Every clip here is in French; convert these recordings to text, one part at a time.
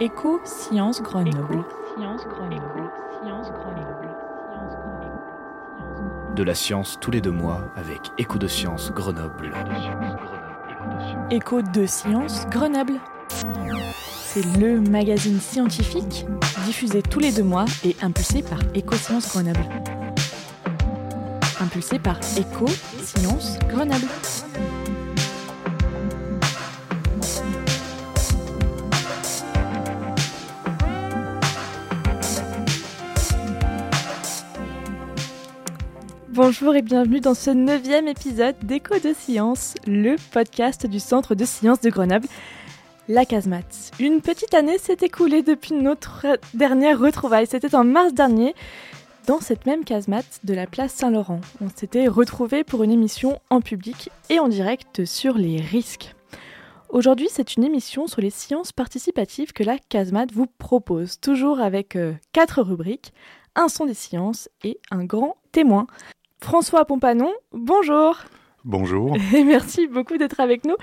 Éco-Sciences Grenoble. De la science tous les deux mois avec Écho de Sciences Grenoble. Écho de Sciences Grenoble. C'est le magazine scientifique diffusé tous les deux mois et impulsé par Éco-Sciences Grenoble. Impulsé par Éco-Sciences Grenoble. Bonjour et bienvenue dans ce neuvième épisode d'Écho de Science, le podcast du Centre de Sciences de Grenoble, la Casemate. Une petite année s'est écoulée depuis notre dernière retrouvaille, c'était en mars dernier, dans cette même casemate de la place Saint-Laurent. On s'était retrouvés pour une émission en public et en direct sur les risques. Aujourd'hui, c'est une émission sur les sciences participatives que la casemate vous propose, toujours avec euh, quatre rubriques, un son des sciences et un grand témoin. François Pompanon, bonjour. Bonjour. Et merci beaucoup d'être avec nous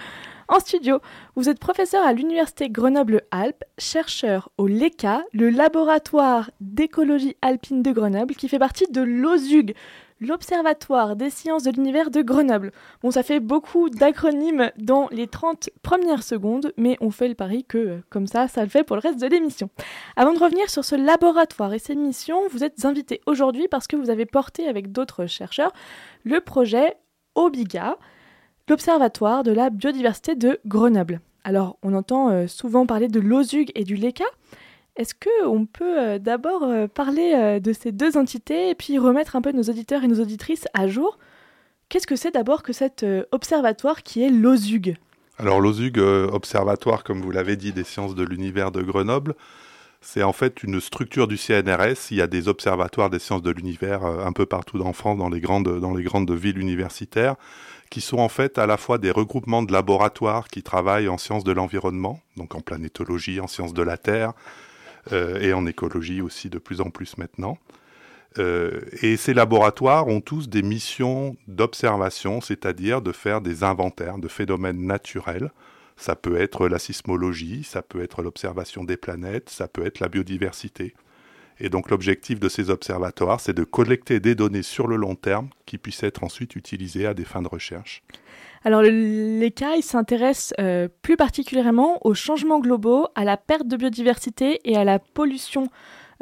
en studio. Vous êtes professeur à l'Université Grenoble-Alpes, chercheur au LECA, le laboratoire d'écologie alpine de Grenoble, qui fait partie de l'OSUG, l'Observatoire des sciences de l'univers de Grenoble. Bon, ça fait beaucoup d'acronymes dans les 30 premières secondes, mais on fait le pari que, euh, comme ça, ça le fait pour le reste de l'émission. Avant de revenir sur ce laboratoire et ses missions, vous êtes invité aujourd'hui parce que vous avez porté avec d'autres chercheurs le projet OBIGA, l'Observatoire de la biodiversité de Grenoble. Alors, on entend euh, souvent parler de l'OSUG et du LECA, est-ce qu'on peut euh, d'abord euh, parler euh, de ces deux entités et puis remettre un peu nos auditeurs et nos auditrices à jour? Qu'est-ce que c'est d'abord que cet observatoire qui est l'OSUG Alors l'OSUG, Observatoire, comme vous l'avez dit, des sciences de l'univers de Grenoble, c'est en fait une structure du CNRS. Il y a des observatoires des sciences de l'univers un peu partout en France, dans les, grandes, dans les grandes villes universitaires, qui sont en fait à la fois des regroupements de laboratoires qui travaillent en sciences de l'environnement, donc en planétologie, en sciences de la Terre, et en écologie aussi de plus en plus maintenant. Euh, et ces laboratoires ont tous des missions d'observation, c'est-à-dire de faire des inventaires de phénomènes naturels. Ça peut être la sismologie, ça peut être l'observation des planètes, ça peut être la biodiversité. Et donc l'objectif de ces observatoires, c'est de collecter des données sur le long terme qui puissent être ensuite utilisées à des fins de recherche. Alors l'ECA, s'intéresse euh, plus particulièrement aux changements globaux, à la perte de biodiversité et à la pollution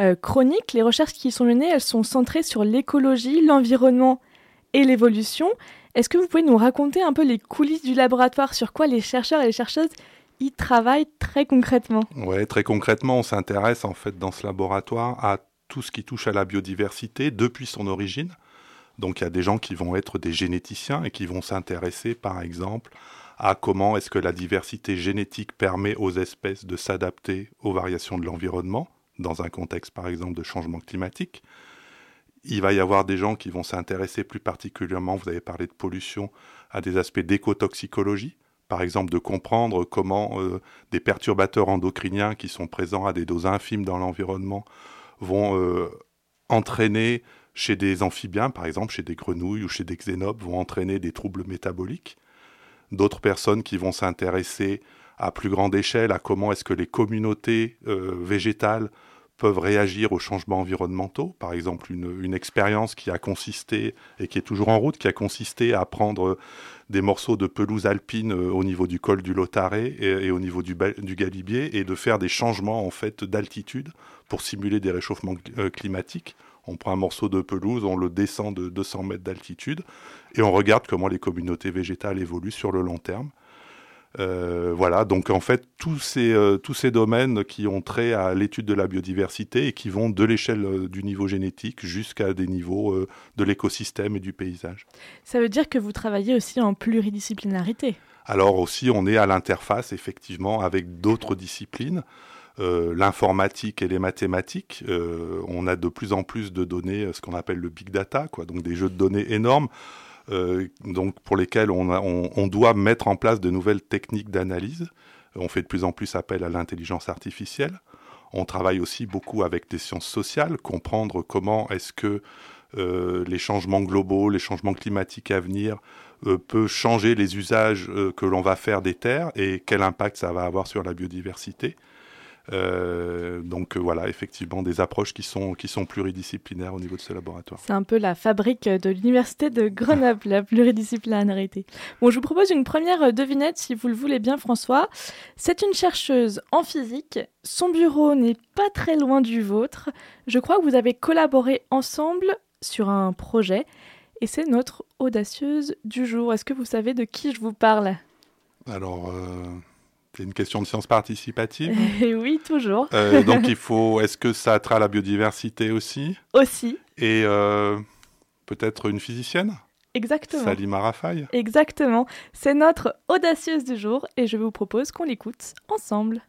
euh, chronique. Les recherches qui y sont menées, elles sont centrées sur l'écologie, l'environnement et l'évolution. Est-ce que vous pouvez nous raconter un peu les coulisses du laboratoire, sur quoi les chercheurs et les chercheuses y travaillent très concrètement? Oui, très concrètement, on s'intéresse en fait dans ce laboratoire à tout ce qui touche à la biodiversité depuis son origine. Donc il y a des gens qui vont être des généticiens et qui vont s'intéresser par exemple à comment est-ce que la diversité génétique permet aux espèces de s'adapter aux variations de l'environnement, dans un contexte par exemple de changement climatique. Il va y avoir des gens qui vont s'intéresser plus particulièrement, vous avez parlé de pollution, à des aspects d'écotoxicologie, par exemple de comprendre comment euh, des perturbateurs endocriniens qui sont présents à des doses infimes dans l'environnement vont euh, entraîner chez des amphibiens, par exemple chez des grenouilles ou chez des xénopes, vont entraîner des troubles métaboliques. D'autres personnes qui vont s'intéresser à plus grande échelle à comment est-ce que les communautés euh, végétales peuvent réagir aux changements environnementaux. Par exemple, une, expérience qui a consisté, et qui est toujours en route, qui a consisté à prendre des morceaux de pelouse alpine euh, au niveau du col du Lotaré et, au niveau du, du, Galibier et de faire des changements en fait d'altitude pour simuler des réchauffements euh, climatiques on prend un morceau de pelouse, on le descend de 200 mètres d'altitude et on regarde comment les communautés végétales évoluent sur le long terme. Euh, voilà, donc en fait, tous ces, euh, tous ces domaines qui ont trait à l'étude de la biodiversité et qui vont de l'échelle euh, du niveau génétique jusqu'à des niveaux de l'écosystème et du paysage. Ça veut dire que vous travaillez aussi en pluridisciplinarité? Alors aussi, on est à l'interface effectivement avec d'autres disciplines. Euh, l'informatique et les mathématiques. Euh, on a de plus en plus de données, ce qu'on appelle le big data, quoi, donc des jeux de données énormes. Euh, donc pour lesquels on, doit mettre en place de nouvelles techniques d'analyse. On fait de plus en plus appel à l'intelligence artificielle. On travaille aussi beaucoup avec des sciences sociales, comprendre comment est-ce que euh, les changements globaux, les changements climatiques à venir euh, peut changer les usages que l'on va faire des terres et quel impact ça va avoir sur la biodiversité. Euh, donc euh, voilà, effectivement, des approches qui sont, qui sont pluridisciplinaires au niveau de ce laboratoire. C'est un peu la fabrique de l'université de Grenoble, la pluridisciplinarité. Bon, je vous propose une première devinette, si vous le voulez bien, François. C'est une chercheuse en physique. Son bureau n'est pas très loin du vôtre. Je crois que vous avez collaboré ensemble sur un projet. Et c'est notre audacieuse du jour. Est-ce que vous savez de qui je vous parle? Alors, euh, c'est une question de science participative. oui, toujours. Euh, donc il faut. Est-ce que ça a trait à la biodiversité aussi? Aussi. Et euh, peut-être une physicienne? Exactement. Salima Rafaï. Exactement. C'est notre audacieuse du jour et je vous propose qu'on l'écoute ensemble.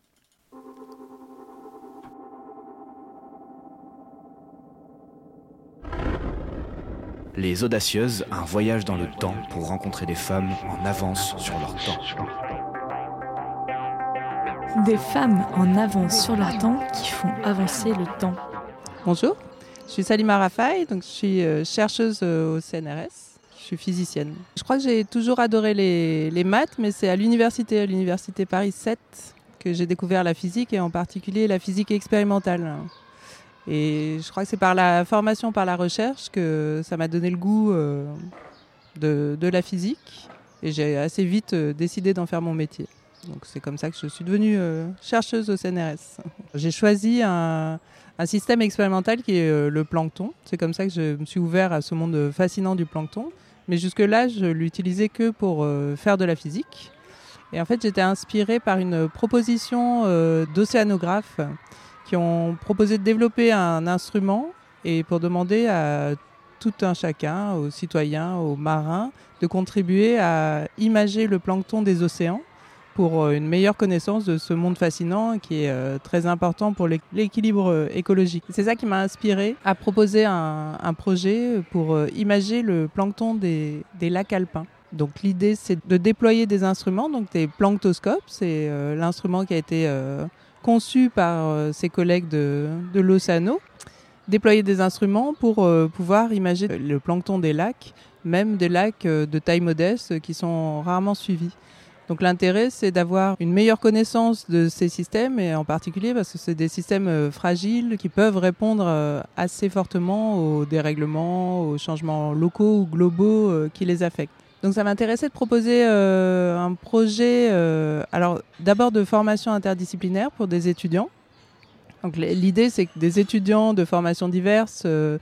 Les audacieuses, un voyage dans le temps pour rencontrer des femmes en avance sur leur temps. Des femmes en avance sur leur temps qui font avancer le temps. Bonjour, je suis Salima Rafaï, donc je suis euh, chercheuse euh, au CNRS. Je suis physicienne. Je crois que j'ai toujours adoré les, maths, mais c'est à l'université, à l'université Paris 7, que j'ai découvert la physique et en particulier la physique expérimentale. Et je crois que c'est par la formation, par la recherche, que ça m'a donné le goût euh, de, la physique. Et j'ai assez vite décidé d'en faire mon métier. Donc c'est comme ça que je suis devenue euh, chercheuse au CNRS. J'ai choisi un, système expérimental qui est euh, le plancton. C'est comme ça que je me suis ouvert à ce monde fascinant du plancton. Mais jusque-là, je l'utilisais que pour euh, faire de la physique. Et en fait, j'étais inspirée par une proposition d'océanographes qui ont proposé de développer un instrument et pour demander à tout un chacun, aux citoyens, aux marins, de contribuer à imager le plancton des océans pour une meilleure connaissance de ce monde fascinant qui est euh, très important pour l'équilibre écologique. C'est ça qui m'a inspiré à proposer un, projet pour euh, imager le plancton des, lacs alpins. Donc l'idée c'est de déployer des instruments, donc des planctoscopes, c'est euh, l'instrument qui a été euh, conçu par euh, ses collègues de, de l'Océano, déployer des instruments pour euh, pouvoir imager le plancton des lacs, même des lacs euh, de taille modeste qui sont rarement suivis. Donc l'intérêt, c'est d'avoir une meilleure connaissance de ces systèmes, et en particulier parce que c'est des systèmes euh, fragiles qui peuvent répondre euh, assez fortement aux dérèglements, aux changements locaux ou globaux euh, qui les affectent. Donc ça m'intéressait de proposer un projet, euh, alors d'abord de formation interdisciplinaire pour des étudiants. Donc l'idée, c'est que des étudiants de formations diverses euh,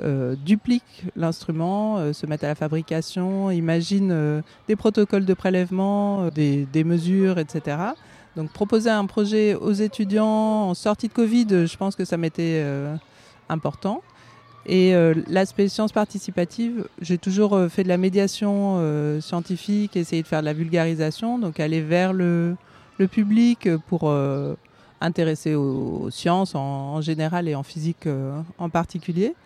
euh, dupliquent l'instrument, euh, se mettent à la fabrication, imaginent euh, des protocoles de prélèvement, des, mesures, etc. Donc proposer un projet aux étudiants en sortie de Covid, je pense que ça m'était important. Et l'aspect science participative, j'ai toujours fait de la médiation scientifique, essayer de faire de la vulgarisation, donc aller vers le, public pour intéresser aux, sciences en, général et en physique en particulier.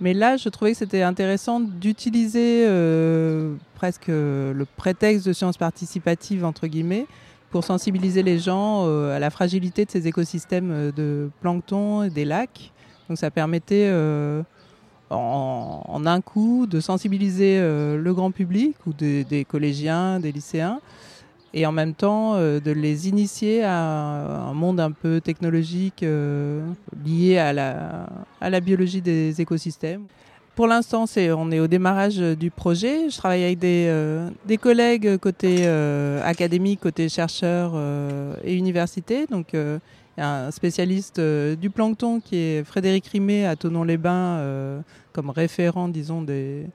Mais là, je trouvais que c'était intéressant d'utiliser euh, presque le prétexte de sciences participatives, entre guillemets, pour sensibiliser les gens euh, à la fragilité de ces écosystèmes de plancton et des lacs. Donc ça permettait euh, en, un coup de sensibiliser euh, le grand public ou des, collégiens, des lycéens, et en même temps euh, de les initier à un monde un peu technologique euh, lié à la, à la biologie des écosystèmes. Pour l'instant, c'est, on est au démarrage du projet. Je travaille avec des, euh, des collègues côté euh, académique, côté chercheurs euh, et université. Donc, il y a un spécialiste du plancton qui est Frédéric Rimet à Tonon-les-Bains, comme référent, disons, des,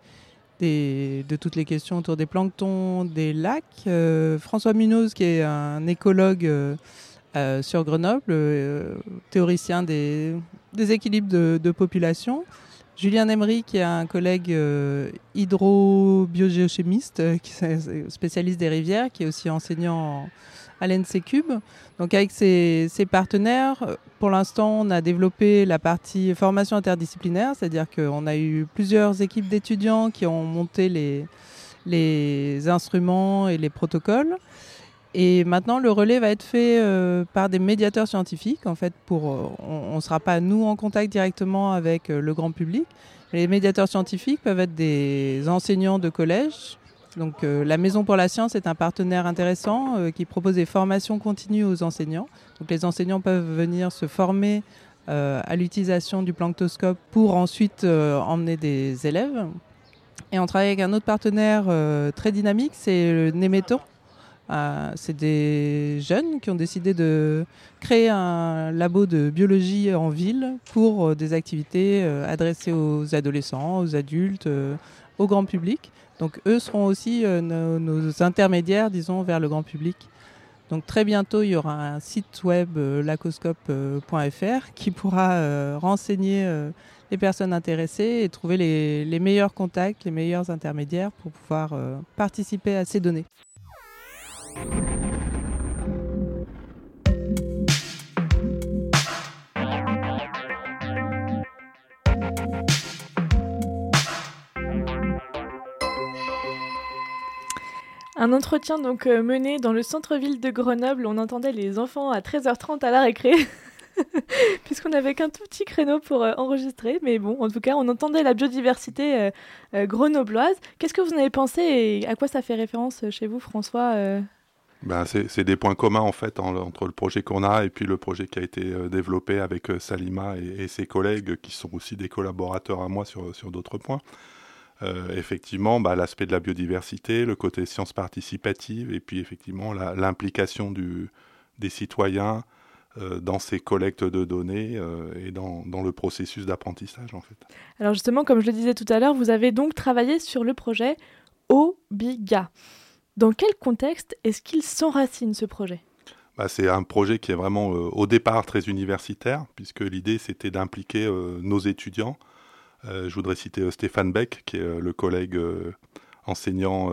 de toutes les questions autour des planctons, des lacs. Euh, François Munoz, qui est un écologue euh, euh, sur Grenoble, théoricien des, équilibres de, population. Julien Emery, qui est un collègue hydrobiogéochimiste, spécialiste des rivières, qui est aussi enseignant à l'NC Cube. Donc avec ses, partenaires, pour l'instant, on a développé la partie formation interdisciplinaire, c'est-à-dire qu'on a eu plusieurs équipes d'étudiants qui ont monté les, instruments et les protocoles. Et maintenant, le relais va être fait euh, par des médiateurs scientifiques. En fait, pour, euh, on ne sera pas nous en contact directement avec euh, le grand public. Les médiateurs scientifiques peuvent être des enseignants de collège Donc la Maison pour la Science est un partenaire intéressant qui propose des formations continues aux enseignants. Les enseignants peuvent venir se former à l'utilisation du planctoscope pour ensuite emmener des élèves. Et on travaille avec un autre partenaire très dynamique, c'est le Néméton. Euh, c'est des jeunes qui ont décidé de créer un labo de biologie en ville pour euh, des activités euh, adressées aux adolescents, aux adultes, au grand public. Donc eux seront aussi nos, intermédiaires, disons, vers le grand public. Donc très bientôt, il y aura un site web lacoscope.fr qui pourra renseigner les personnes intéressées et trouver les meilleurs contacts, les meilleurs intermédiaires pour pouvoir participer à ces données. Un entretien donc euh, mené dans le centre-ville de Grenoble. On entendait les enfants à 13h30 à la récré, puisqu'on n'avait qu'un tout petit créneau pour euh, enregistrer. Mais bon, en tout cas, on entendait la biodiversité euh, grenobloise. Qu'est-ce que vous en avez pensé et à quoi ça fait référence chez vous, François ben, c'est des points communs en fait entre le projet qu'on a et puis le projet qui a été développé avec Salima et, ses collègues qui sont aussi des collaborateurs à moi sur, sur d'autres points. Euh, effectivement bah, l'aspect de la biodiversité, le côté science participative et puis effectivement l'implication des citoyens euh, dans ces collectes de données euh, et dans, dans, le processus d'apprentissage en fait. Alors justement, comme je le disais tout à l'heure, vous avez donc travaillé sur le projet OBIGA. Dans quel contexte est-ce qu'il s'enracine ce projet? Bah, c'est un projet qui est vraiment au départ très universitaire, puisque l'idée c'était d'impliquer nos étudiants je voudrais citer euh, Stéphane Beck, qui est euh, le collègue enseignant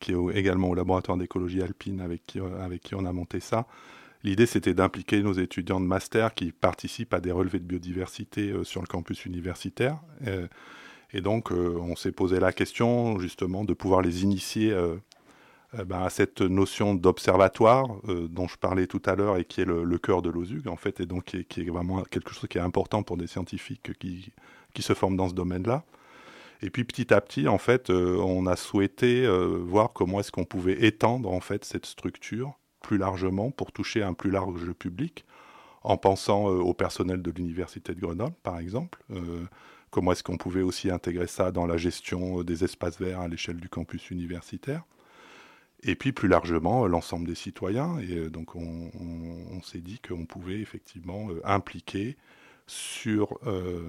qui est également au laboratoire d'écologie alpine avec qui, avec qui on a monté ça. L'idée, c'était d'impliquer nos étudiants de master qui participent à des relevés de biodiversité sur le campus universitaire. et donc, on s'est posé la question, justement, de pouvoir les initier ben, à cette notion d'observatoire dont je parlais tout à l'heure et qui est le, cœur de l'OSUG, en fait, et donc qui est, vraiment quelque chose qui est important pour des scientifiques qui, qui se forment dans ce domaine-là. Et puis petit à petit, en fait, euh, on a souhaité euh, voir comment est-ce qu'on pouvait étendre en fait cette structure plus largement pour toucher un plus large public, en pensant euh, au personnel de l'université de Grenoble, par exemple. comment est-ce qu'on pouvait aussi intégrer ça dans la gestion des espaces verts à l'échelle du campus universitaire et puis plus largement l'ensemble des citoyens. Et donc on, on s'est dit qu'on pouvait effectivement impliquer sur euh,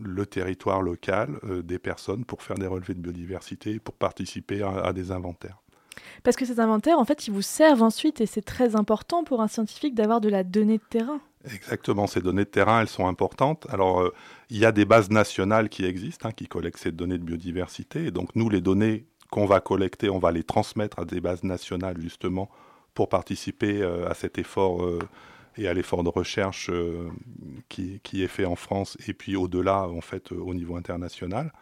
le territoire local euh, des personnes pour faire des relevés de biodiversité, pour participer à, des inventaires. Parce que ces inventaires, en fait, ils vous servent ensuite, et c'est très important pour un scientifique d'avoir de la donnée de terrain. Exactement, ces données de terrain, elles sont importantes. Alors, euh, il y a des bases nationales qui existent, hein, qui collectent ces données de biodiversité. Et donc, nous, les données qu'on va collecter, on va les transmettre à des bases nationales, justement, pour participer à cet effort et à l'effort de recherche euh, qui, est fait en France et puis au-delà, en fait, au niveau international.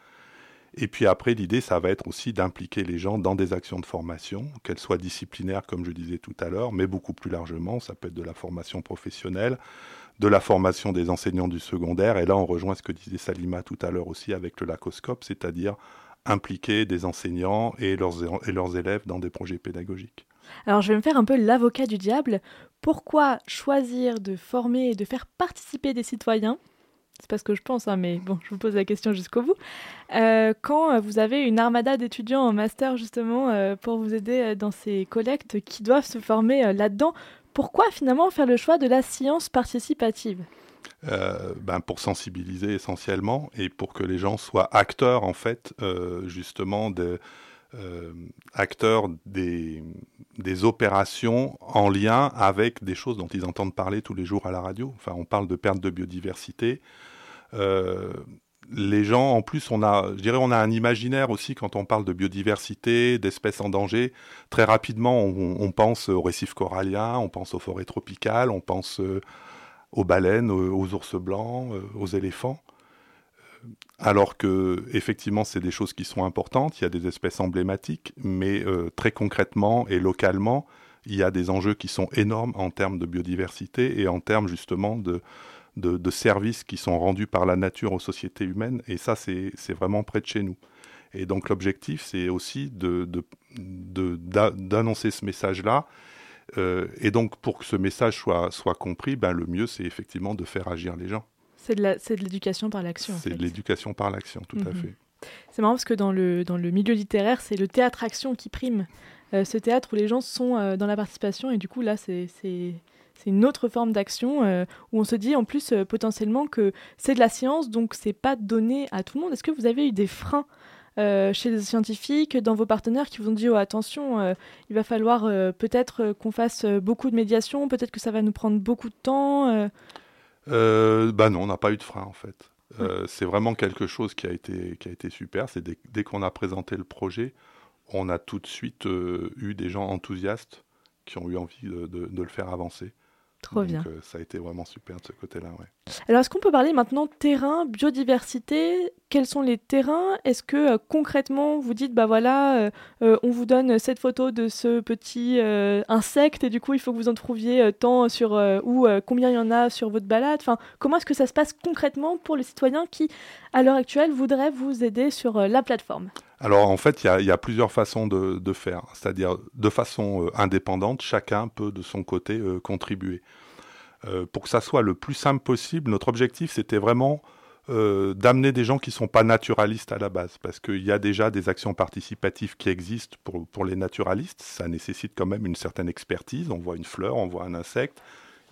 Et puis après, l'idée, ça va être aussi d'impliquer les gens dans des actions de formation, qu'elles soient disciplinaires, comme je disais tout à l'heure, mais beaucoup plus largement. Ça peut être de la formation professionnelle, de la formation des enseignants du secondaire. Et là, on rejoint ce que disait Salima tout à l'heure aussi avec le lacoscope, c'est-à-dire impliquer des enseignants et leurs élèves dans des projets pédagogiques. Alors je vais me faire un peu l'avocat du diable. Pourquoi choisir de former et de faire participer des citoyens c'est pas ce que je pense, hein, mais bon, je vous pose la question jusqu'au bout. Euh, quand vous avez une armada d'étudiants en master justement euh, pour vous aider euh, dans ces collectes qui doivent se former là-dedans, pourquoi finalement faire le choix de la science participative? Ben pour sensibiliser essentiellement et pour que les gens soient acteurs en fait justement de, euh, acteurs des, des, opérations en lien avec des choses dont ils entendent parler tous les jours à la radio. On parle de perte de biodiversité. Euh, les gens, en plus, on a un imaginaire aussi quand on parle de biodiversité, d'espèces en danger. Très rapidement, on, pense aux récifs coralliens, on pense aux forêts tropicales, on pense euh, aux baleines, aux ours blancs, aux éléphants alors que effectivement c'est des choses qui sont importantes, il y a des espèces emblématiques, mais euh, très concrètement et localement, il y a des enjeux qui sont énormes en termes de biodiversité et en termes justement de, services qui sont rendus par la nature aux sociétés humaines, et ça c'est vraiment près de chez nous. Et donc l'objectif, c'est aussi d'annoncer ce message-là. Euh, et donc pour que ce message soit, soit compris, ben, le mieux, c'est effectivement de faire agir les gens. C'est de l'éducation par l'action. C'est de l'éducation par l'action, tout à mhm. fait. C'est marrant parce que dans le, dans le milieu littéraire, c'est le théâtre-action qui prime. Euh, ce théâtre où les gens sont euh, dans la participation et du coup là, c'est une autre forme d'action où on se dit en plus potentiellement que c'est de la science, donc c'est pas donné à tout le monde. Est-ce que vous avez eu des freins euh, chez les scientifiques, dans vos partenaires qui vous ont dit oh, attention, euh, il va falloir euh, peut-être qu'on fasse beaucoup de médiation, peut-être que ça va nous prendre beaucoup de temps Bah non, on n'a pas eu de frein en fait. c'est vraiment quelque chose qui a été, qui a été super. C'est dès, qu'on a présenté le projet, on a tout de suite eu des gens enthousiastes qui ont eu envie de le faire avancer. Trop bien. Euh, ça a été vraiment super de ce côté-là. Ouais. Alors, est-ce qu'on peut parler maintenant terrain, biodiversité Quels sont les terrains? Est-ce que euh, concrètement, vous dites, bah voilà, euh, on vous donne cette photo de ce petit insecte et du coup, il faut que vous en trouviez tant sur ou combien il y en a sur votre balade? Enfin, comment est-ce que ça se passe concrètement pour les citoyens qui, à l'heure actuelle, voudraient vous aider sur la plateforme? Alors en fait, il y, a plusieurs façons de, faire, c'est-à-dire de façon euh, indépendante, chacun peut de son côté euh, contribuer. Euh, pour que ça soit le plus simple possible, notre objectif c'était vraiment d'amener des gens qui ne sont pas naturalistes à la base, parce qu'il y a déjà des actions participatives qui existent pour, pour les naturalistes, ça nécessite quand même une certaine expertise, on voit une fleur, on voit un insecte,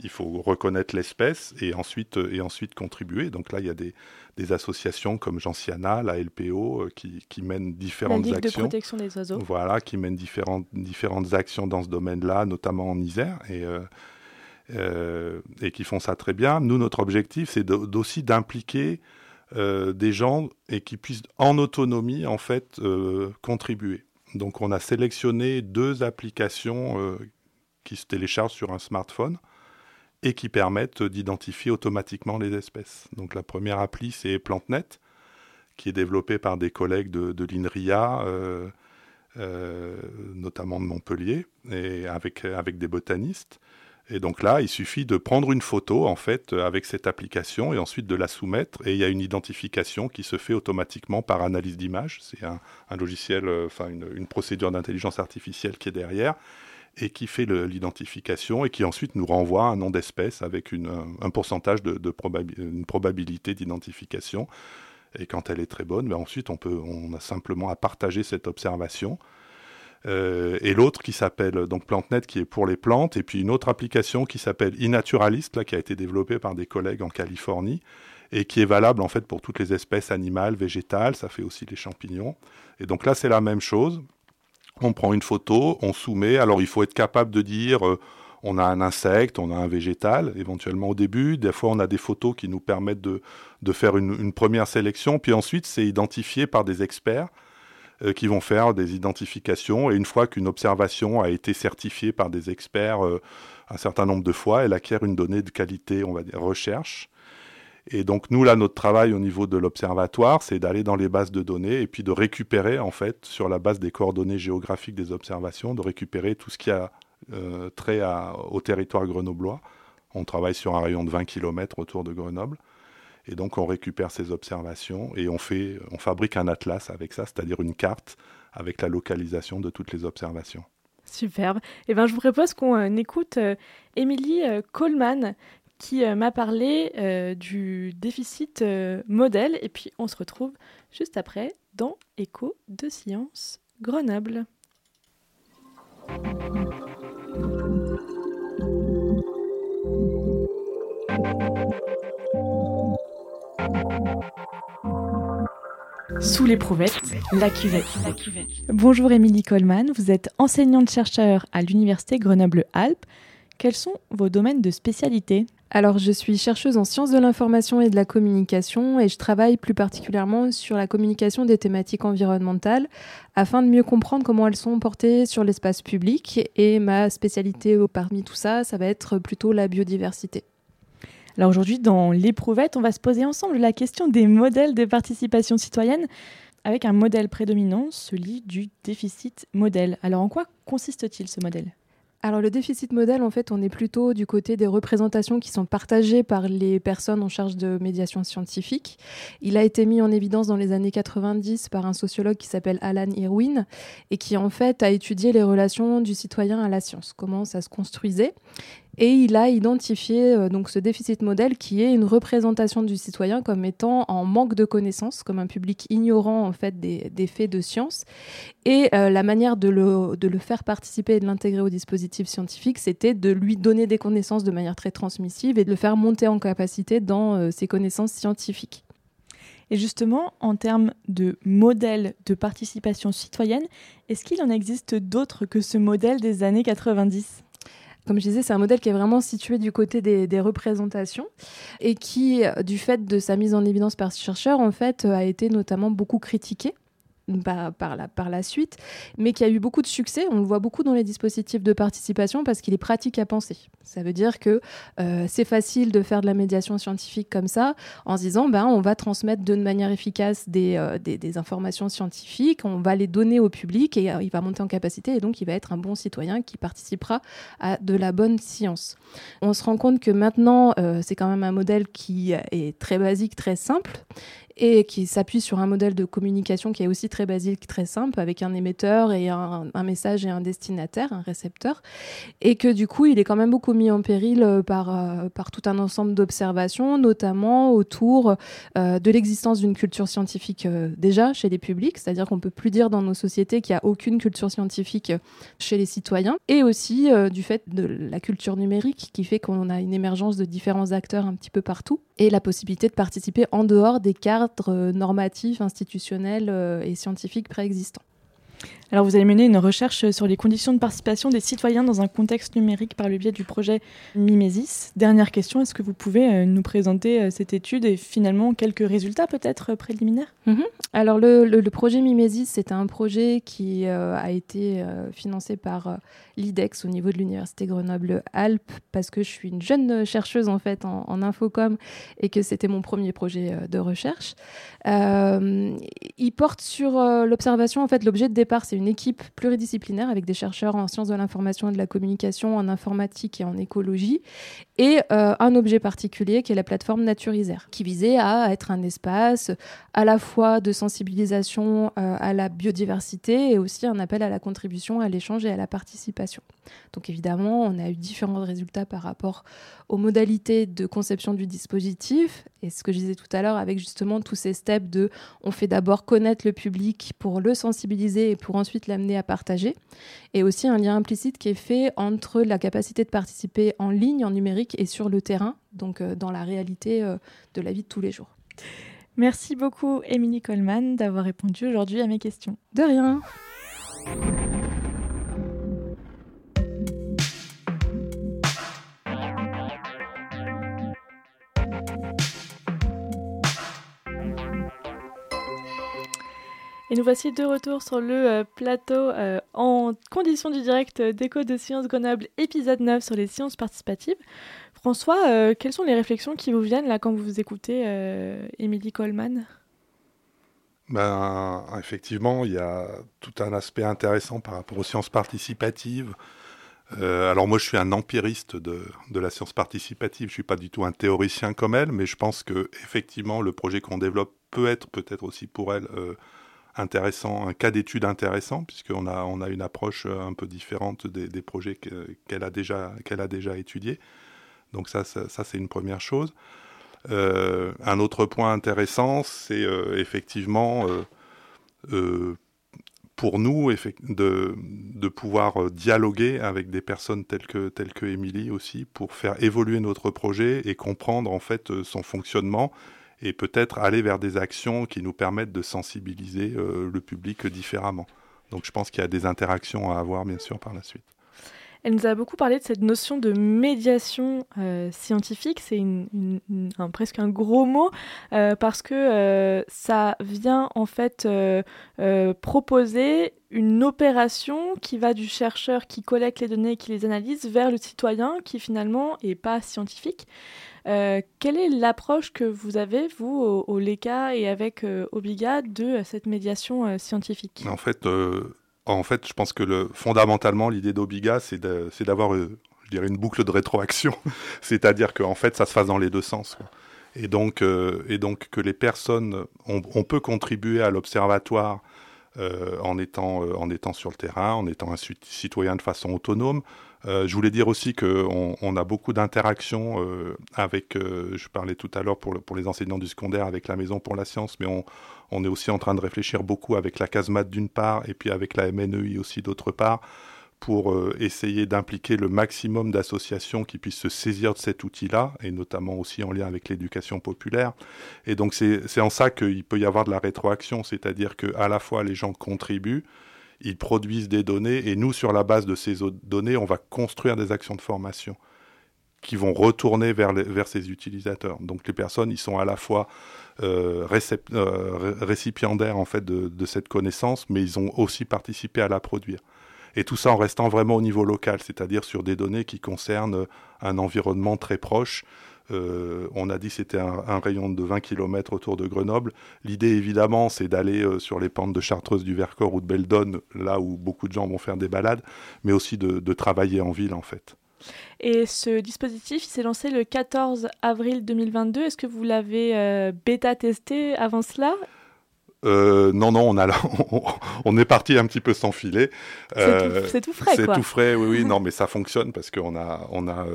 il faut reconnaître l'espèce et ensuite, et ensuite contribuer. Donc là, il y a des, des associations comme Gentiana, la LPO, euh, qui, qui mènent différentes la actions. de protection des oiseaux. Voilà, qui mènent différentes, différentes actions dans ce domaine-là, notamment en Isère, et, euh, euh, et qui font ça très bien. Nous, notre objectif, c'est aussi d'impliquer des gens et qui puissent en autonomie, en fait, contribuer. Donc on a sélectionné deux applications qui se téléchargent sur un smartphone et qui permettent d'identifier automatiquement les espèces. Donc la première appli, c'est PlanteNet, qui est développée par des collègues de, l'INRIA, euh, euh, notamment de Montpellier, et avec, avec des botanistes. Et donc là, il suffit de prendre une photo en fait avec cette application et ensuite de la soumettre. Et il y a une identification qui se fait automatiquement par analyse d'image. C'est un, logiciel, euh, enfin une, procédure d'intelligence artificielle qui est derrière et qui fait l'identification et qui ensuite nous renvoie un nom d'espèce avec un, pourcentage de, probabilité d'identification. Et quand elle est très bonne, ben ensuite on, peut, on a simplement à partager cette observation. Euh, et l'autre qui s'appelle donc PlanteNet qui est pour les plantes, et puis une autre application qui s'appelle iNaturalist, là, qui a été développée par des collègues en Californie, et qui est valable en fait pour toutes les espèces animales, végétales, ça fait aussi les champignons. Et donc là c'est la même chose, on prend une photo, on soumet. Alors il faut être capable de dire euh, on a un insecte, on a un végétal, éventuellement au début. Des fois, on a des photos qui nous permettent de, faire une, première sélection. Puis ensuite, c'est identifié par des experts euh, qui vont faire des identifications. Et une fois qu'une observation a été certifiée par des experts euh, un certain nombre de fois, elle acquiert une donnée de qualité, on va dire, recherche. Et donc nous, là, notre travail au niveau de l'observatoire, c'est d'aller dans les bases de données et puis de récupérer, en fait, sur la base des coordonnées géographiques des observations, de récupérer tout ce qui a euh, trait au territoire grenoblois. On travaille sur un rayon de 20 km autour de Grenoble. Et donc on récupère ces observations et on, fait, on fabrique un atlas avec ça, c'est-à-dire une carte avec la localisation de toutes les observations. Superbe. Eh ben, je vous propose qu'on euh, écoute euh, Émilie Coleman, qui euh, m'a parlé euh, du déficit euh, modèle. Et puis on se retrouve juste après dans Écho de science Grenoble. Sous l'éprouvette, la cuvette. la cuvette. Bonjour Émilie Coleman, vous êtes enseignante-chercheur à l'Université Grenoble-Alpes. Quels sont vos domaines de spécialité? Alors, je suis chercheuse en sciences de l'information et de la communication et je travaille plus particulièrement sur la communication des thématiques environnementales afin de mieux comprendre comment elles sont portées sur l'espace public. Et ma spécialité parmi tout ça, ça va être plutôt la biodiversité. Alors aujourd'hui, dans l'éprouvette, on va se poser ensemble la question des modèles de participation citoyenne avec un modèle prédominant, celui du déficit modèle. Alors en quoi consiste-t-il ce modèle? Alors le déficit modèle, en fait, on est plutôt du côté des représentations qui sont partagées par les personnes en charge de médiation scientifique. Il a été mis en évidence dans les années 90 par un sociologue qui s'appelle Alan Irwin et qui en fait a étudié les relations du citoyen à la science, comment ça se construisait. Et il a identifié euh, donc ce déficit modèle qui est une représentation du citoyen comme étant en manque de connaissances, comme un public ignorant en fait des, faits de science. Et euh, la manière de le, de le, faire participer et de l'intégrer au dispositif scientifique, c'était de lui donner des connaissances de manière très transmissive et de le faire monter en capacité dans euh, ses connaissances scientifiques. Et justement, en termes de modèle de participation citoyenne, est-ce qu'il en existe d'autres que ce modèle des années 90 comme je disais, c'est un modèle qui est vraiment situé du côté des, représentations et qui, du fait de sa mise en évidence par ce chercheur, en fait, a été notamment beaucoup critiqué par, la, par la suite, mais qui a eu beaucoup de succès. On le voit beaucoup dans les dispositifs de participation parce qu'il est pratique à penser. Ça veut dire que euh, c'est facile de faire de la médiation scientifique comme ça, en se disant ben, on va transmettre de manière efficace des, euh, informations scientifiques, on va les donner au public et euh, il va monter en capacité et donc il va être un bon citoyen qui participera à de la bonne science. On se rend compte que maintenant, c'est quand même un modèle qui est très basique, très simple et qui s'appuie sur un modèle de communication qui est aussi très basique, très simple, avec un émetteur et un, message et un destinataire, un récepteur, et que du coup, il est quand même beaucoup mis en péril euh, par, euh, par tout un ensemble d'observations, notamment autour euh, de l'existence d'une culture scientifique déjà chez les publics, c'est-à-dire qu'on peut plus dire dans nos sociétés qu'il n'y a aucune culture scientifique chez les citoyens, et aussi du fait de la culture numérique qui fait qu'on a une émergence de différents acteurs un petit peu partout, et la possibilité de participer en dehors des cadres normatif, institutionnel euh, et scientifique préexistant. Alors vous avez mené une recherche sur les conditions de participation des citoyens dans un contexte numérique par le biais du projet Mimesis. Dernière question, est-ce que vous pouvez euh, nous présenter euh, cette étude et finalement quelques résultats peut-être euh, préliminaires? Mhm. Alors le, projet Mimesis, c'est un projet qui a été financé par l'IDEX au niveau de l'Université Grenoble-Alpes parce que je suis une jeune chercheuse en fait en, en infocom et que c'était mon premier projet de recherche. il porte sur l'observation, en fait l'objet de départ c'est une équipe pluridisciplinaire avec des chercheurs en sciences de l'information et de la communication, en informatique et en écologie, et euh, un objet particulier qui est la plateforme Naturiser, qui visait à être un espace à la fois de sensibilisation euh, à la biodiversité et aussi un appel à la contribution, à l'échange et à la participation. Donc évidemment, on a eu différents résultats par rapport aux modalités de conception du dispositif et ce que je disais tout à l'heure avec justement tous ces steps de on fait d'abord connaître le public pour le sensibiliser et pour ensuite l'amener à partager et aussi un lien implicite qui est fait entre la capacité de participer en ligne, en numérique et sur le terrain, donc euh, dans la réalité euh, de la vie de tous les jours. Merci beaucoup, Émilie Coleman, d'avoir répondu aujourd'hui à mes questions. De rien. Et nous voici de retour sur le euh, plateau euh, en condition du direct d'Écho de Sciences Grenoble, épisode 9 sur les sciences participatives. François, euh, quelles sont les réflexions qui vous viennent là quand vous écoutez Émilie Coleman? Ben, Effectivement, il y a tout un aspect intéressant par rapport aux sciences participatives. alors moi, je suis un empiriste de, de la science participative. Je suis pas du tout un théoricien comme elle, mais je pense que effectivement, le projet qu'on développe peut être peut-être aussi pour elle intéressant, un cas d'étude intéressant, puisqu'on a, on a une approche euh, un peu différente des, projets qu'elle a, déjà, qu'elle a déjà étudiés. Donc ça, ça, c'est une première chose. Euh, un autre point intéressant, c'est euh, effectivement pour nous de, de, pouvoir dialoguer avec des personnes telles que, telles que Émilie aussi, pour faire évoluer notre projet et comprendre en fait son fonctionnement et peut-être aller vers des actions qui nous permettent de sensibiliser euh, le public différemment. Donc je pense qu'il y a des interactions à avoir bien sûr par la suite. Elle nous a beaucoup parlé de cette notion de médiation euh, scientifique. C'est presque un gros mot euh, parce que ça vient en fait proposer une opération qui va du chercheur qui collecte les données et qui les analyse vers le citoyen qui finalement est pas scientifique. Euh, quelle est l'approche que vous avez, vous, au, LECA et avec euh, Obiga, de euh, cette médiation scientifique? En fait, En fait, je pense que le, fondamentalement, l'idée d'Obiga, c'est d'avoir, je dirais, une boucle de rétroaction. C'est-à-dire qu'en fait, ça se fasse dans les deux sens. Et donc, que les personnes, on, peut contribuer à l'observatoire en, étant, en étant sur le terrain, en étant un citoyen de façon autonome. Je voulais dire aussi qu'on on a beaucoup d'interactions avec, je parlais tout à l'heure pour, les enseignants du secondaire avec la Maison pour la Science, mais on, on est aussi en train de réfléchir beaucoup avec la casemate d'une part et puis avec la MNEI aussi d'autre part pour euh, essayer d'impliquer le maximum d'associations qui puissent se saisir de cet outil-là, et notamment aussi en lien avec l'éducation populaire. Et donc c'est en ça qu'il peut y avoir de la rétroaction, c'est-à-dire qu'à la fois les gens contribuent, ils produisent des données, et nous, sur la base de ces données, on va construire des actions de formation qui vont retourner vers, ces utilisateurs. Donc les personnes, ils sont à la fois euh, euh, récipiendaires en fait de, de, cette connaissance, mais ils ont aussi participé à la produire. Et tout ça en restant vraiment au niveau local, c'est-à-dire sur des données qui concernent un environnement très proche. Euh, on a dit que c'était un, un, rayon de 20 km autour de Grenoble. L'idée, évidemment, c'est d'aller euh, sur les pentes de Chartreuse du Vercors ou de Beldonne, là où beaucoup de gens vont faire des balades, mais aussi de, de travailler en ville, en fait. Et ce dispositif, s'est lancé le 14 avril 2022. Est-ce que vous l'avez euh, bêta-testé avant cela? Euh, non, non, on, a, on, est parti un petit peu sans filet. c'est tout, frais, C'est tout frais, oui, oui. non, mais ça fonctionne parce qu'on a, on a,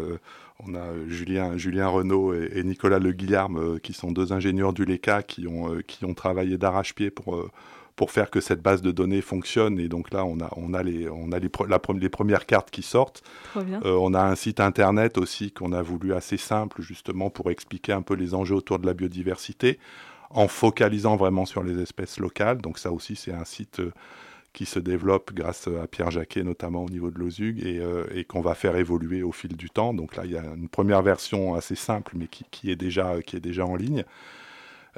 on a Julien, Julien Renault et, Nicolas Le Guillarme, qui sont deux ingénieurs du LECA qui ont, qui ont travaillé d'arrache-pied pour pour faire que cette base de données fonctionne. Et donc là, on a, on a, les, on a les, les premières cartes qui sortent. Euh, on a un site internet aussi qu'on a voulu assez simple, justement, pour expliquer un peu les enjeux autour de la biodiversité, en focalisant vraiment sur les espèces locales. Donc ça aussi, c'est un site euh, qui se développe grâce à Pierre Jacquet, notamment au niveau de l'OSUG, et, euh, et qu'on va faire évoluer au fil du temps. Donc là, il y a une première version assez simple, mais qui, est, déjà, qui est déjà en ligne.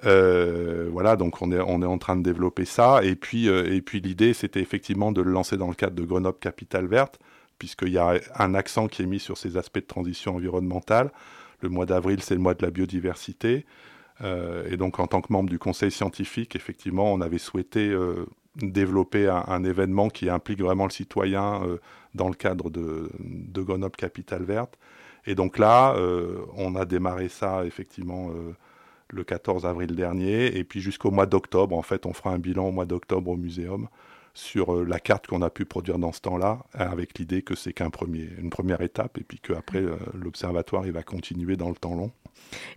Euh, voilà, donc on est, on est en train de développer ça. Et puis, euh, et puis l'idée, c'était effectivement de le lancer dans le cadre de Grenoble Capitale Verte, puisqu'il y a un accent qui est mis sur ces aspects de transition environnementale. Le mois d'avril, c'est le mois de la biodiversité. Et donc, en tant que membre du conseil scientifique, effectivement, on avait souhaité développer un, événement qui implique vraiment le citoyen dans le cadre de, de Grenoble Capitale Verte. Et donc là, on a démarré ça, effectivement le 14 avril dernier. Et puis jusqu'au mois d'octobre, en fait, on fera un bilan au mois d'octobre au muséum sur euh, la carte qu'on a pu produire dans ce temps-là, avec l'idée que c'est qu'un premier, une première étape, et puis qu'après, euh, l'observatoire, il va continuer dans le temps long.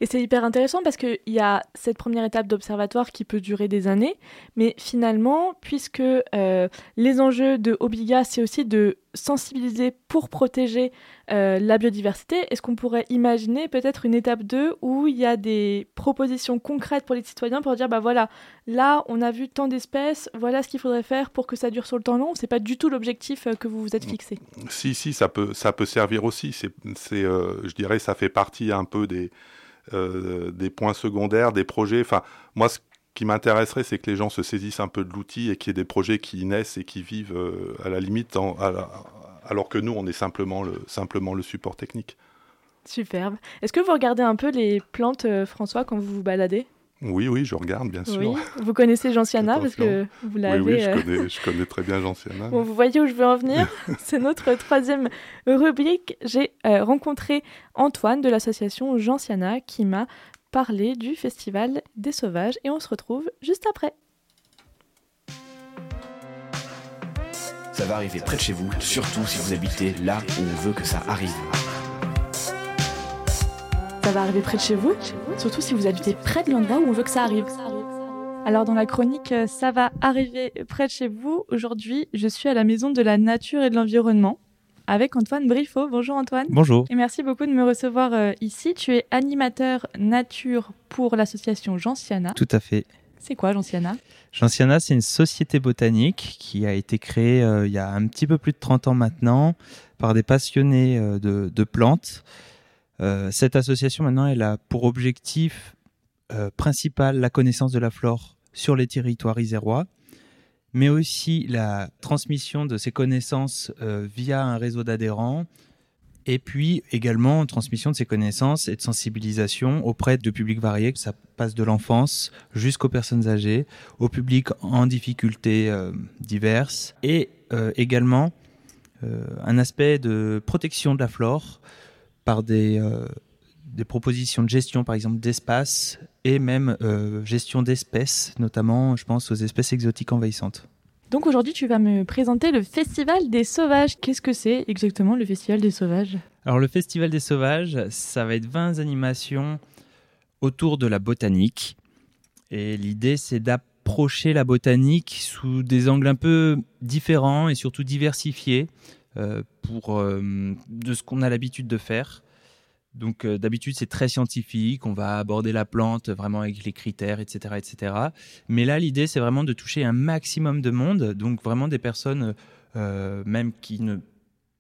Et c'est hyper intéressant parce qu'il y a cette première étape d'observatoire qui peut durer des années, mais finalement, puisque euh, les enjeux de Obiga, c'est aussi de sensibiliser pour protéger euh, la biodiversité, est-ce qu'on pourrait imaginer peut-être une étape 2 où il y a des propositions concrètes pour les citoyens pour dire, bah voilà, là, on a vu tant d'espèces, voilà ce qu'il faudrait faire pour que ça dure sur le temps long C'est pas du tout l'objectif euh, que vous vous êtes fixé. Si, si, ça peut, ça peut servir aussi. C'est, je dirais, ça fait partie un peu des euh, des points secondaires, des projets. Enfin, moi, ce qui m'intéresserait, c'est que les gens se saisissent un peu de l'outil et qu'il y ait des projets qui naissent et qui vivent euh, à la limite, alors que nous, on est simplement le, support technique. Superbe. Est-ce que vous regardez un peu les plantes, euh, François, quand vous vous baladez? Oui, oui, je regarde, bien sûr. Oui. Vous connaissez Gentiana parce que vous l'avez. Oui, oui, je, connais, je connais, très bien Gentiana. Bon, vous voyez où je veux en venir C'est notre troisième rubrique. J'ai rencontré Antoine de l'association Gentiana qui m'a parlé du Festival des Sauvages et on se retrouve juste après. Ça va arriver près de chez vous, surtout si vous habitez là où on veut que ça arrive. Ça va arriver près de chez vous, surtout si vous habitez près de l'endroit où on veut que ça arrive. Alors dans la chronique euh, Ça va arriver près de chez vous, aujourd'hui je suis à la Maison de la Nature et de l'Environnement avec Antoine Briffaut. Bonjour Antoine. Bonjour. Et merci beaucoup de me recevoir euh, ici. Tu es animateur nature pour l'association Gentiana. Tout à fait. C'est quoi Gentiana? Gentiana, c'est une société botanique qui a été créée euh, il y a un petit peu plus de 30 ans maintenant par des passionnés euh, de, plantes. Cette association maintenant, elle a pour objectif principal la connaissance de la flore sur les territoires isérois mais aussi la transmission de ces connaissances euh, via un réseau d'adhérents Et puis également transmission de ces connaissances et de sensibilisation auprès de publics variés, que ça passe de l'enfance jusqu'aux personnes âgées, au public en difficultés euh, diverses, et euh, également euh, un aspect de protection de la flore par des, des propositions de gestion, par exemple d'espace, et même gestion d'espèces, notamment je pense aux espèces exotiques envahissantes. Donc aujourd'hui, tu vas me présenter le Festival des Sauvages. Qu'est-ce que c'est exactement le Festival des Sauvages? Alors le Festival des Sauvages, ça va être 20 animations autour de la botanique. Et l'idée, c'est d'approcher la botanique sous des angles un peu différents et surtout diversifiés euh, pour, euh, de ce qu'on a l'habitude de faire. Donc euh, d'habitude c'est très scientifique, on va aborder la plante vraiment avec les critères, etc., etc. Mais là l'idée c'est vraiment de toucher un maximum de monde, donc vraiment des personnes euh, même qui ne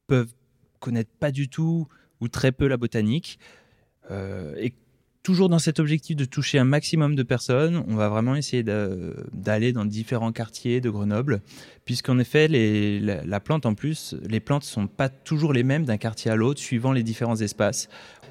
peuvent connaître pas du tout ou très peu la botanique. Euh, et toujours dans cet objectif de toucher un maximum de personnes, on va vraiment essayer d'aller dans différents quartiers de Grenoble, puisqu'en effet, les, la, plante en plus, les plantes sont pas toujours les mêmes d'un quartier à l'autre, suivant les différents espaces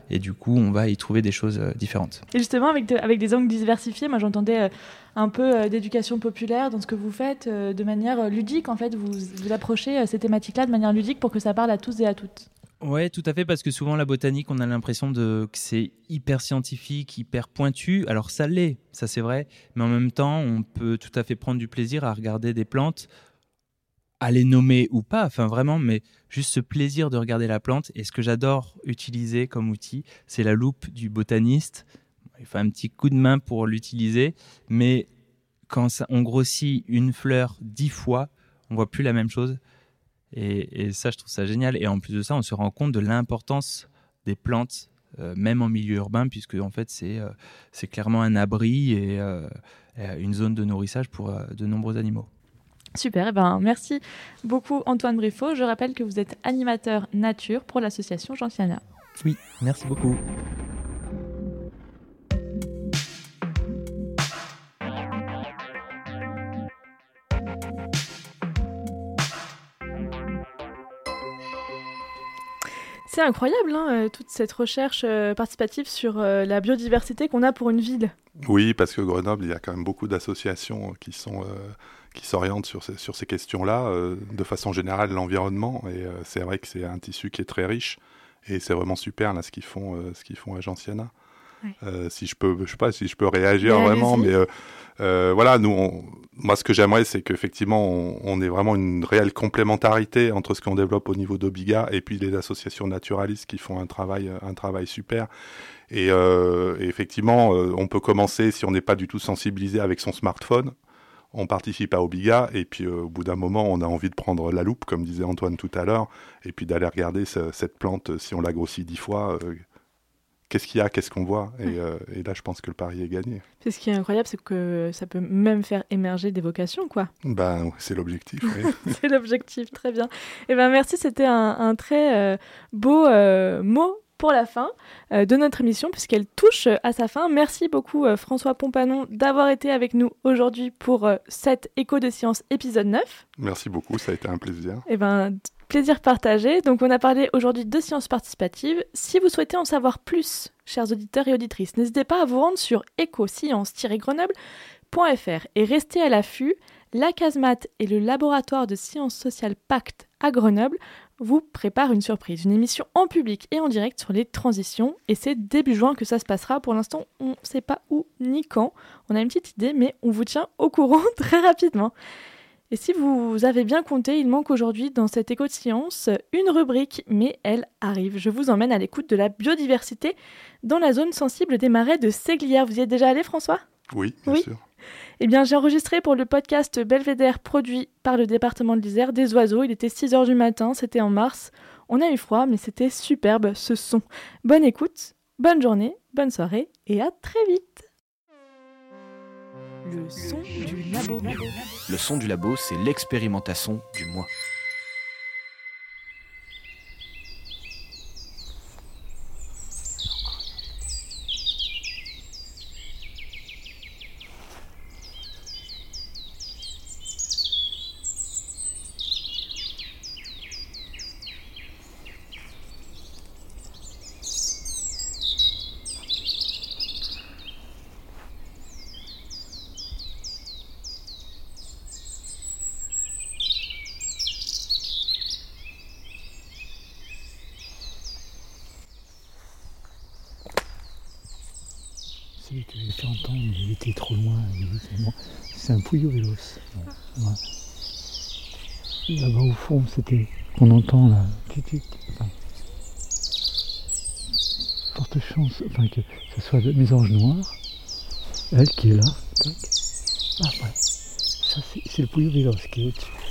et du coup on va y trouver des choses euh, différentes. Et justement avec, avec des angles diversifiés, moi j'entendais euh, un peu euh, d'éducation populaire dans ce que vous faites de manière ludique en fait, vous, vous approchez ces thématiques-là de manière ludique pour que ça parle à tous et à toutes. Ouais, tout à fait, parce que souvent la botanique, on a l'impression de que c'est hyper scientifique, hyper pointu. Alors ça l'est, ça c'est vrai, mais en même temps, on peut tout à fait prendre du plaisir à regarder des plantes à les nommer ou pas, enfin vraiment, mais juste ce plaisir de regarder la plante. Et ce que j'adore utiliser comme outil, c'est la loupe du botaniste. Il faut un petit coup de main pour l'utiliser, mais quand on grossit une fleur dix fois, on voit plus la même chose. Et, ça, je trouve ça génial. Et en plus de ça, on se rend compte de l'importance des plantes, euh, même en milieu urbain, puisque en fait, c'est euh, c'est clairement un abri et euh, une zone de nourrissage pour de nombreux animaux. Super, eh ben, merci beaucoup Antoine Briffaut. Je rappelle que vous êtes animateur nature pour l'association Gentiana. Oui, merci beaucoup. C'est incroyable, hein, euh, toute cette recherche euh, participative sur euh, la biodiversité qu'on a pour une ville. Oui, parce que Grenoble, il y a quand même beaucoup d'associations qui sont qui s'orientent sur ces, sur ces questions-là. De façon générale, l'environnement, et c'est vrai que c'est un tissu qui est très riche, et c'est vraiment super ce qu'ils font, ce qu'ils font à Gentiana. Si je peux, je sais pas si je peux réagir vraiment, mais voilà, nous, moi, ce que j'aimerais, c'est qu'effectivement, on, on ait vraiment une réelle complémentarité entre ce qu'on développe au niveau d'Obiga et puis les associations naturalistes qui font un travail, un travail super. Et, et effectivement, on peut commencer si on n'est pas du tout sensibilisé avec son smartphone on participe à Obiga et puis euh, au bout d'un moment, on a envie de prendre la loupe, comme disait Antoine tout à l'heure, et puis d'aller regarder cette plante, euh, si on la grossit dix fois, euh, qu'est-ce qu'il y a, qu'est-ce qu'on voit, et, là, je pense que le pari est gagné. ce qui est incroyable, c'est que ça peut même faire émerger des vocations, quoi. Ben, c'est l'objectif. c'est l'objectif, très bien. Et eh ben merci, c'était un, un, très beau mot pour la fin euh, de notre émission, puisqu'elle touche à sa fin. Merci beaucoup euh, François Pompanon d'avoir été avec nous aujourd'hui pour euh, cette Écho de Science épisode 9. Merci beaucoup, ça a été un plaisir. Et eh ben, plaisir partagé. Donc on a parlé aujourd'hui de sciences participatives. Si vous souhaitez en savoir plus, chers auditeurs et auditrices, n'hésitez pas à vous rendre sur écoscience-grenoble.fr et restez à l'affût. La Casemate et le laboratoire de sciences sociales Pacte à Grenoble vous prépare une surprise, une émission en public et en direct sur les transitions. Et c'est début juin que ça se passera. Pour l'instant, on ne sait pas où ni quand. On a une petite idée, mais on vous tient au courant très rapidement. Et si vous avez bien compté, il manque aujourd'hui dans cet écho de science une rubrique, mais elle arrive. Je vous emmène à l'écoute de la biodiversité dans la zone sensible des marais de Séglière. Vous y êtes déjà allé, François? Oui, bien sûr. Eh bien, j'ai enregistré pour le podcast Belvédère produit par le département de l'Isère des oiseaux. Il était 6 h du matin, c'était en mars. On a eu froid, mais c'était superbe ce son. Bonne écoute, bonne journée, bonne soirée et à très vite. Le son du labo. Le son du labo, c'est l'expérimentation du moi. celui que j'ai fait entendre, mais il était trop loin. Là-bas au fond, c'était. On entend là. Enfin, forte chance enfin, que ce soit de mes anges noirs. Elle qui est là. Ah ouais. Ça, c'est le Puyo Vélos qui est au-dessus.